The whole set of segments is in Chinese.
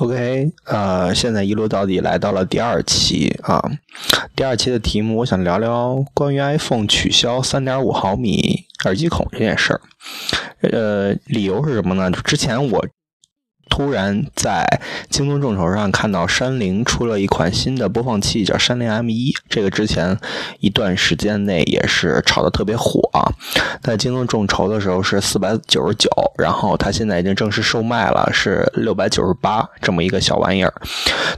OK，呃，现在一路到底来到了第二期啊。第二期的题目，我想聊聊关于 iPhone 取消三点五毫米耳机孔这件事儿。呃，理由是什么呢？就之前我。突然在京东众筹上看到山灵出了一款新的播放器，叫山灵 M1。这个之前一段时间内也是炒得特别火啊。在京东众筹的时候是四百九十九，然后它现在已经正式售卖了，是六百九十八这么一个小玩意儿。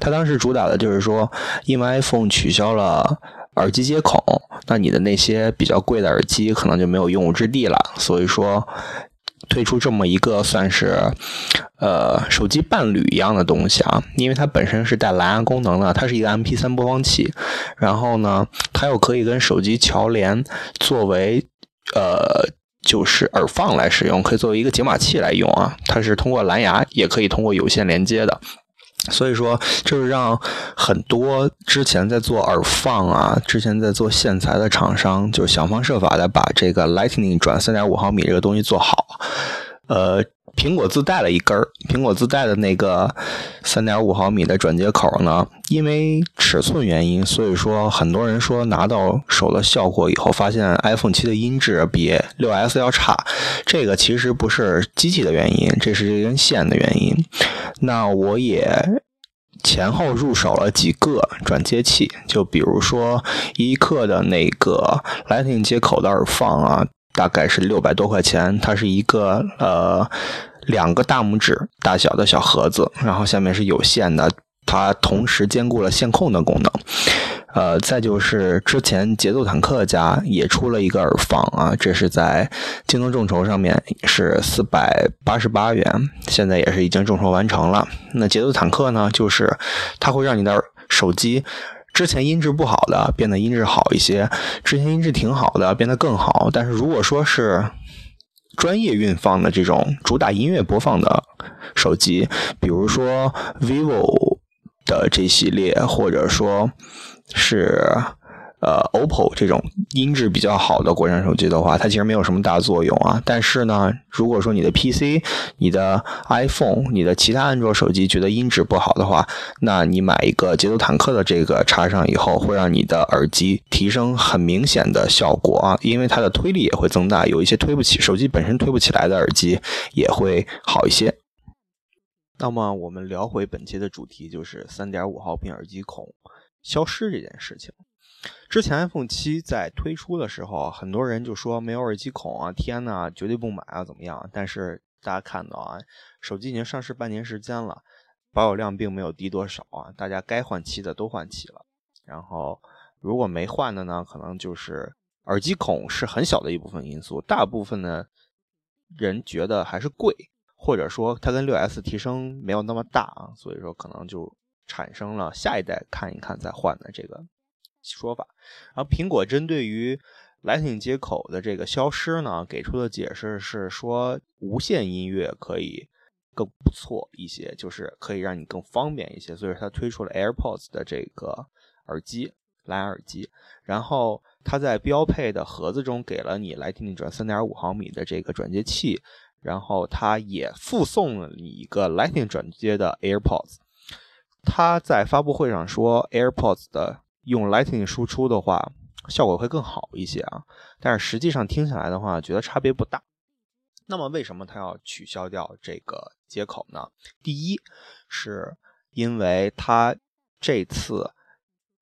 它当时主打的就是说，因为 iPhone 取消了耳机接孔，那你的那些比较贵的耳机可能就没有用武之地了。所以说。推出这么一个算是，呃，手机伴侣一样的东西啊，因为它本身是带蓝牙功能的，它是一个 MP3 播放器，然后呢，它又可以跟手机桥连，作为呃，就是耳放来使用，可以作为一个解码器来用啊，它是通过蓝牙，也可以通过有线连接的。所以说，就是让很多之前在做耳放啊，之前在做线材的厂商，就想方设法的把这个 Lightning 转三点五毫米这个东西做好。呃，苹果自带了一根儿，苹果自带的那个三点五毫米的转接口呢，因为尺寸原因，所以说很多人说拿到手的效果以后，发现 iPhone 七的音质比六 S 要差。这个其实不是机器的原因，这是这根线的原因。那我也前后入手了几个转接器，就比如说一克的那个 Lightning 接口的耳放啊，大概是六百多块钱。它是一个呃两个大拇指大小的小盒子，然后下面是有线的，它同时兼顾了线控的功能。呃，再就是之前节奏坦克家也出了一个耳放啊，这是在京东众筹上面是四百八十八元，现在也是已经众筹完成了。那节奏坦克呢，就是它会让你的手机之前音质不好的变得音质好一些，之前音质挺好的变得更好。但是如果说是专业运放的这种主打音乐播放的手机，比如说 vivo 的这系列，或者说。是，呃，OPPO 这种音质比较好的国产手机的话，它其实没有什么大作用啊。但是呢，如果说你的 PC、你的 iPhone、你的其他安卓手机觉得音质不好的话，那你买一个节奏坦克的这个插上以后，会让你的耳机提升很明显的效果啊，因为它的推力也会增大，有一些推不起手机本身推不起来的耳机也会好一些。那么我们聊回本期的主题，就是三点五毫米耳机孔。消失这件事情，之前 iPhone 七在推出的时候，很多人就说没有耳机孔啊，天呐，绝对不买啊，怎么样？但是大家看到啊，手机已经上市半年时间了，保有量并没有低多少啊，大家该换齐的都换齐了。然后如果没换的呢，可能就是耳机孔是很小的一部分因素，大部分的人觉得还是贵，或者说它跟六 S 提升没有那么大啊，所以说可能就。产生了下一代看一看再换的这个说法，然后苹果针对于 Lightning 接口的这个消失呢，给出的解释是说无线音乐可以更不错一些，就是可以让你更方便一些，所以它推出了 AirPods 的这个耳机蓝牙耳机，然后它在标配的盒子中给了你 Lightning 转3.5毫米的这个转接器，然后它也附送了你一个 Lightning 转接的 AirPods。它在发布会上说，AirPods 的用 Lightning 输出的话，效果会更好一些啊。但是实际上听起来的话，觉得差别不大。那么为什么他要取消掉这个接口呢？第一，是因为他这次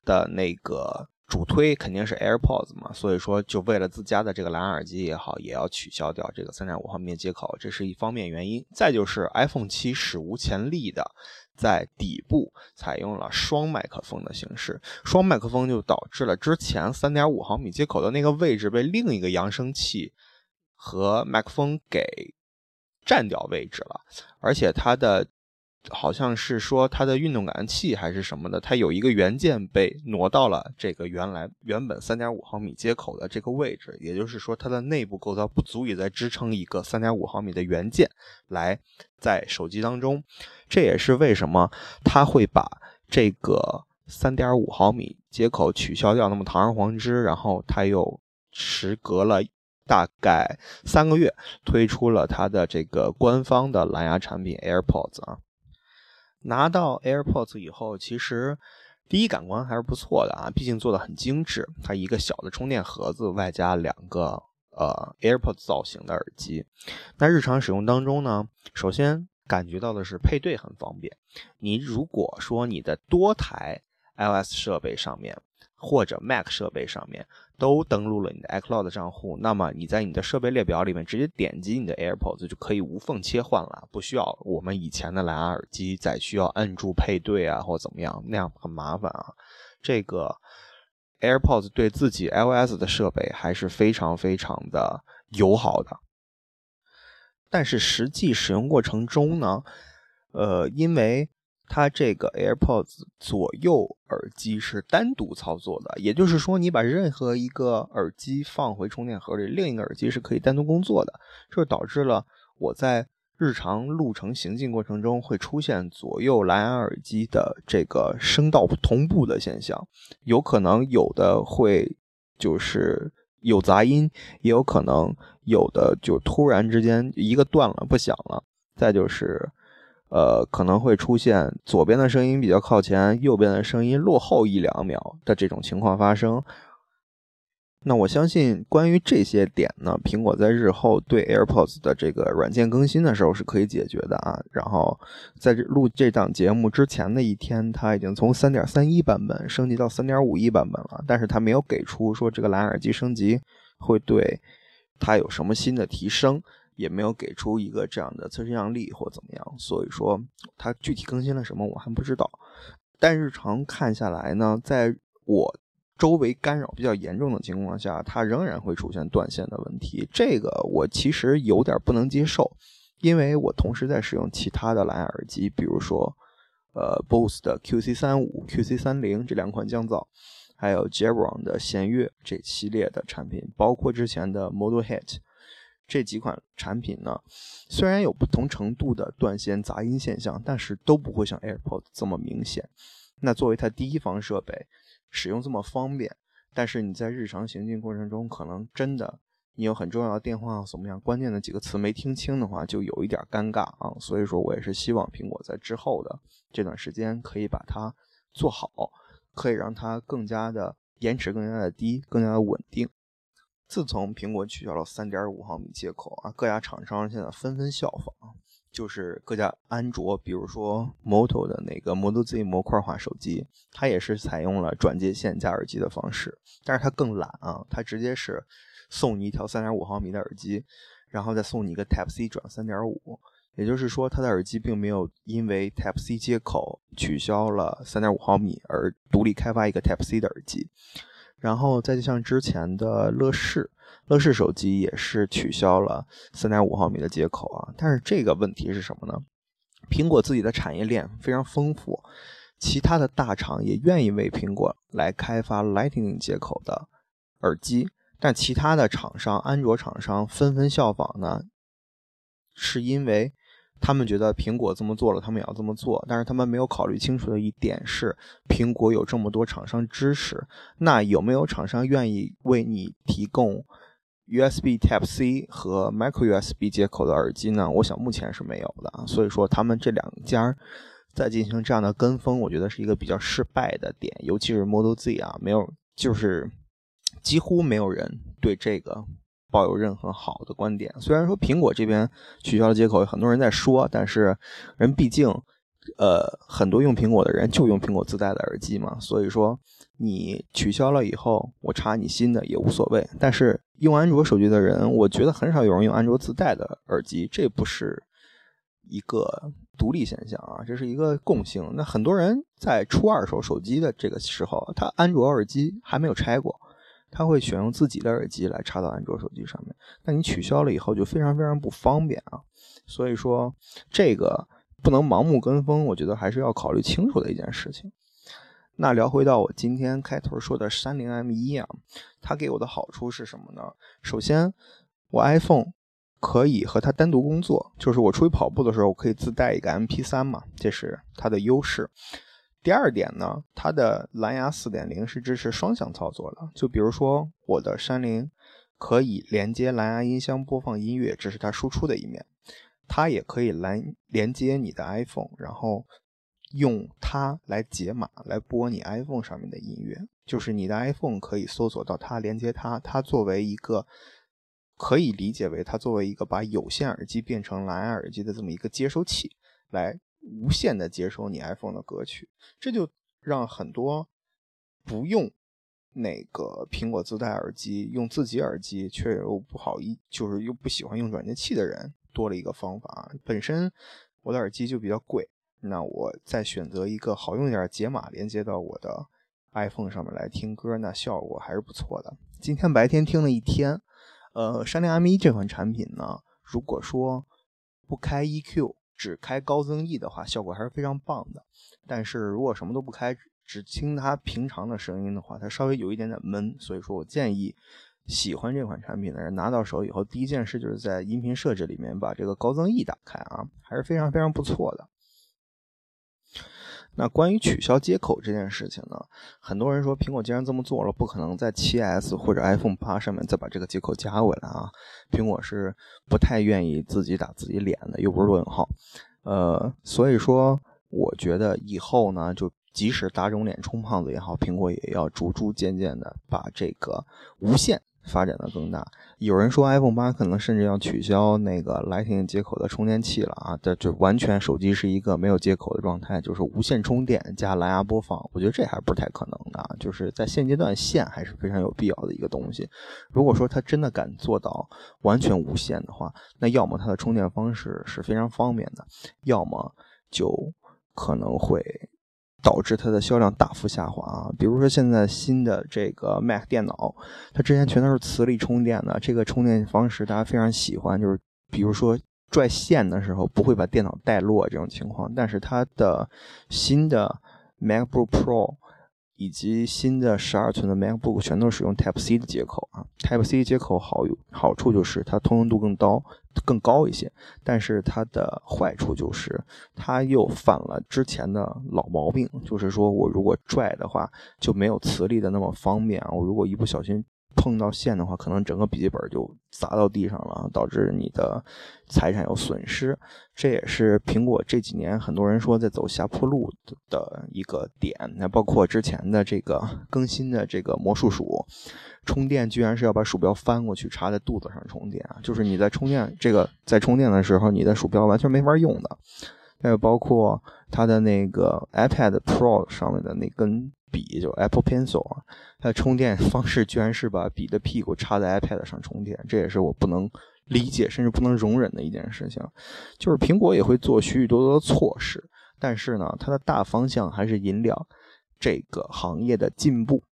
的那个。主推肯定是 AirPods 嘛，所以说就为了自家的这个蓝牙耳机也好，也要取消掉这个三点五毫米接口，这是一方面原因。再就是 iPhone 七史无前例的在底部采用了双麦克风的形式，双麦克风就导致了之前三点五毫米接口的那个位置被另一个扬声器和麦克风给占掉位置了，而且它的。好像是说它的运动感器还是什么的，它有一个元件被挪到了这个原来原本三点五毫米接口的这个位置，也就是说它的内部构造不足以再支撑一个三点五毫米的元件来在手机当中。这也是为什么它会把这个三点五毫米接口取消掉，那么堂而皇之，然后它又时隔了大概三个月推出了它的这个官方的蓝牙产品 AirPods 啊。拿到 AirPods 以后，其实第一感官还是不错的啊，毕竟做的很精致。它一个小的充电盒子，外加两个呃 AirPods 造型的耳机。那日常使用当中呢，首先感觉到的是配对很方便。你如果说你的多台 iOS 设备上面，或者 Mac 设备上面都登录了你的 iCloud 账户，那么你在你的设备列表里面直接点击你的 AirPods 就可以无缝切换了，不需要我们以前的蓝牙耳机再需要摁住配对啊或怎么样，那样很麻烦啊。这个 AirPods 对自己 iOS 的设备还是非常非常的友好的，但是实际使用过程中呢，呃，因为它这个 AirPods 左右耳机是单独操作的，也就是说，你把任何一个耳机放回充电盒里，另一个耳机是可以单独工作的。这导致了我在日常路程行进过程中会出现左右蓝牙耳机的这个声道同步的现象，有可能有的会就是有杂音，也有可能有的就突然之间一个断了不响了，再就是。呃，可能会出现左边的声音比较靠前，右边的声音落后一两秒的这种情况发生。那我相信，关于这些点呢，苹果在日后对 AirPods 的这个软件更新的时候是可以解决的啊。然后，在这录这档节目之前的一天，它已经从3.31版本升级到3.51版本了，但是它没有给出说这个蓝牙耳机升级会对它有什么新的提升。也没有给出一个这样的测试样例或怎么样，所以说它具体更新了什么我还不知道。但日常看下来呢，在我周围干扰比较严重的情况下，它仍然会出现断线的问题。这个我其实有点不能接受，因为我同时在使用其他的蓝牙耳机，比如说呃 BOSE 的 QC 三五、QC 三零这两款降噪，还有 Jabra 的弦乐这系列的产品，包括之前的 Model Hit。这几款产品呢，虽然有不同程度的断线杂音现象，但是都不会像 AirPods 这么明显。那作为它第一方设备，使用这么方便，但是你在日常行进过程中，可能真的你有很重要的电话怎么样，关键的几个词没听清的话，就有一点尴尬啊。所以说我也是希望苹果在之后的这段时间可以把它做好，可以让它更加的延迟更加的低，更加的稳定。自从苹果取消了3.5毫米接口啊，各家厂商现在纷纷效仿，就是各家安卓，比如说 Moto 的那个 Moto Z 模块化手机，它也是采用了转接线加耳机的方式，但是它更懒啊，它直接是送你一条3.5毫米的耳机，然后再送你一个 Type C 转3.5，也就是说它的耳机并没有因为 Type C 接口取消了3.5毫米而独立开发一个 Type C 的耳机。然后再就像之前的乐视，乐视手机也是取消了三点五毫米的接口啊。但是这个问题是什么呢？苹果自己的产业链非常丰富，其他的大厂也愿意为苹果来开发 Lightning 接口的耳机，但其他的厂商，安卓厂商纷纷效仿呢，是因为。他们觉得苹果这么做了，他们也要这么做。但是他们没有考虑清楚的一点是，苹果有这么多厂商支持，那有没有厂商愿意为你提供 USB Type C 和 Micro USB 接口的耳机呢？我想目前是没有的。所以说，他们这两家在进行这样的跟风，我觉得是一个比较失败的点。尤其是 Model Z 啊，没有，就是几乎没有人对这个。抱有任何好的观点。虽然说苹果这边取消了接口，有很多人在说，但是人毕竟，呃，很多用苹果的人就用苹果自带的耳机嘛。所以说你取消了以后，我插你新的也无所谓。但是用安卓手机的人，我觉得很少有人用安卓自带的耳机，这不是一个独立现象啊，这是一个共性。那很多人在出二手手机的这个时候，他安卓耳机还没有拆过。他会选用自己的耳机来插到安卓手机上面，那你取消了以后就非常非常不方便啊。所以说这个不能盲目跟风，我觉得还是要考虑清楚的一件事情。那聊回到我今天开头说的三零 M 一啊，它给我的好处是什么呢？首先，我 iPhone 可以和它单独工作，就是我出去跑步的时候，我可以自带一个 MP 三嘛，这是它的优势。第二点呢，它的蓝牙4.0是支持双向操作的。就比如说，我的山林可以连接蓝牙音箱播放音乐，这是它输出的一面；它也可以连连接你的 iPhone，然后用它来解码，来播你 iPhone 上面的音乐，就是你的 iPhone 可以搜索到它，连接它，它作为一个可以理解为它作为一个把有线耳机变成蓝牙耳机的这么一个接收器，来无限的接收你 iPhone 的歌曲，这就让很多不用那个苹果自带耳机，用自己耳机却又不好意，就是又不喜欢用转接器的人多了一个方法。本身我的耳机就比较贵。那我再选择一个好用一点的解码连接到我的 iPhone 上面来听歌，那效果还是不错的。今天白天听了一天，呃，山林 M1 这款产品呢，如果说不开 EQ，只开高增益的话，效果还是非常棒的。但是如果什么都不开，只听它平常的声音的话，它稍微有一点点闷。所以说我建议喜欢这款产品的人拿到手以后，第一件事就是在音频设置里面把这个高增益打开啊，还是非常非常不错的。那关于取消接口这件事情呢，很多人说苹果既然这么做了，不可能在 7S 或者 iPhone 八上面再把这个接口加回来啊。苹果是不太愿意自己打自己脸的，又不是罗永浩。呃，所以说我觉得以后呢，就即使打肿脸充胖子也好，苹果也要逐逐渐渐的把这个无线。发展的更大，有人说 iPhone 八可能甚至要取消那个 Lightning 接口的充电器了啊！这就完全手机是一个没有接口的状态，就是无线充电加蓝牙播放。我觉得这还不太可能的，就是在现阶段线还是非常有必要的一个东西。如果说它真的敢做到完全无线的话，那要么它的充电方式是非常方便的，要么就可能会。导致它的销量大幅下滑啊！比如说现在新的这个 Mac 电脑，它之前全都是磁力充电的，这个充电方式大家非常喜欢，就是比如说拽线的时候不会把电脑带落这种情况。但是它的新的 MacBook Pro。以及新的十二寸的 MacBook 全都使用 Type C 的接口啊，Type C 接口好有好处就是它通用度更高更高一些，但是它的坏处就是它又犯了之前的老毛病，就是说我如果拽的话就没有磁力的那么方便啊，我如果一不小心。碰到线的话，可能整个笔记本就砸到地上了，导致你的财产有损失。这也是苹果这几年很多人说在走下坡路的一个点。那包括之前的这个更新的这个魔术鼠，充电居然是要把鼠标翻过去插在肚子上充电啊！就是你在充电这个在充电的时候，你的鼠标完全没法用的。还有包括它的那个 iPad Pro 上面的那根。笔就 Apple Pencil 啊，它充电方式居然是把笔的屁股插在 iPad 上充电，这也是我不能理解甚至不能容忍的一件事情。就是苹果也会做许许多多的措施，但是呢，它的大方向还是引领这个行业的进步。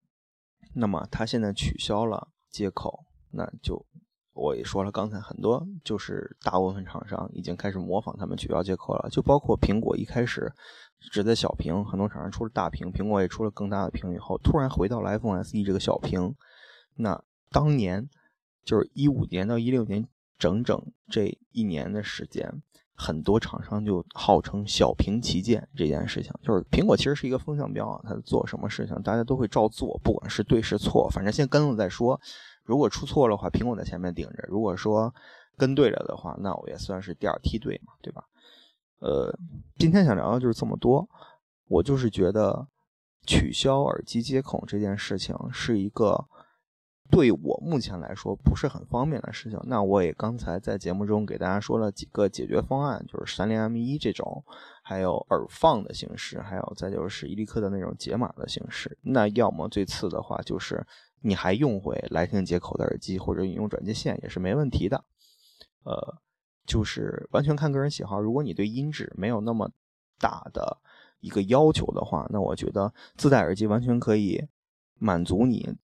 那么它现在取消了接口，那就。我也说了，刚才很多就是大部分厂商已经开始模仿他们取消接口了，就包括苹果一开始只在小屏，很多厂商出了大屏，苹果也出了更大的屏以后，突然回到了 iPhone SE 这个小屏。那当年就是一五年到一六年，整整这一年的时间，很多厂商就号称小屏旗舰这件事情，就是苹果其实是一个风向标啊，它做什么事情大家都会照做，不管是对是错，反正先跟了再说。如果出错的话，苹果在前面顶着；如果说跟对了的话，那我也算是第二梯队嘛，对吧？呃，今天想聊的就是这么多。我就是觉得取消耳机接口这件事情是一个对我目前来说不是很方便的事情。那我也刚才在节目中给大家说了几个解决方案，就是三零 M 一这种，还有耳放的形式，还有再就是伊利克的那种解码的形式。那要么最次的话就是。你还用回来听接口的耳机，或者你用转接线也是没问题的，呃，就是完全看个人喜好。如果你对音质没有那么大的一个要求的话，那我觉得自带耳机完全可以满足你。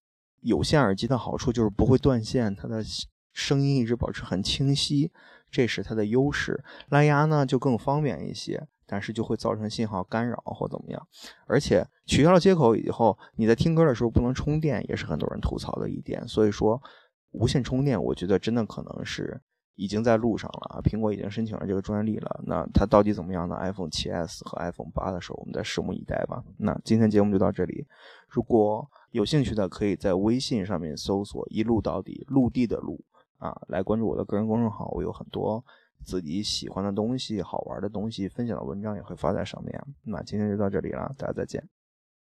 有线耳机的好处就是不会断线，它的声音一直保持很清晰，这是它的优势。蓝牙呢就更方便一些。但是就会造成信号干扰或怎么样，而且取消了接口以后，你在听歌的时候不能充电，也是很多人吐槽的一点。所以说，无线充电，我觉得真的可能是已经在路上了啊！苹果已经申请了这个专利了，那它到底怎么样呢？iPhone 7s 和 iPhone 8的时候，我们再拭目以待吧。那今天节目就到这里，如果有兴趣的，可以在微信上面搜索“一路到底”，陆地的路啊，来关注我的个人公众号，我有很多。自己喜欢的东西、好玩的东西分享的文章也会发在上面。那今天就到这里了，大家再见。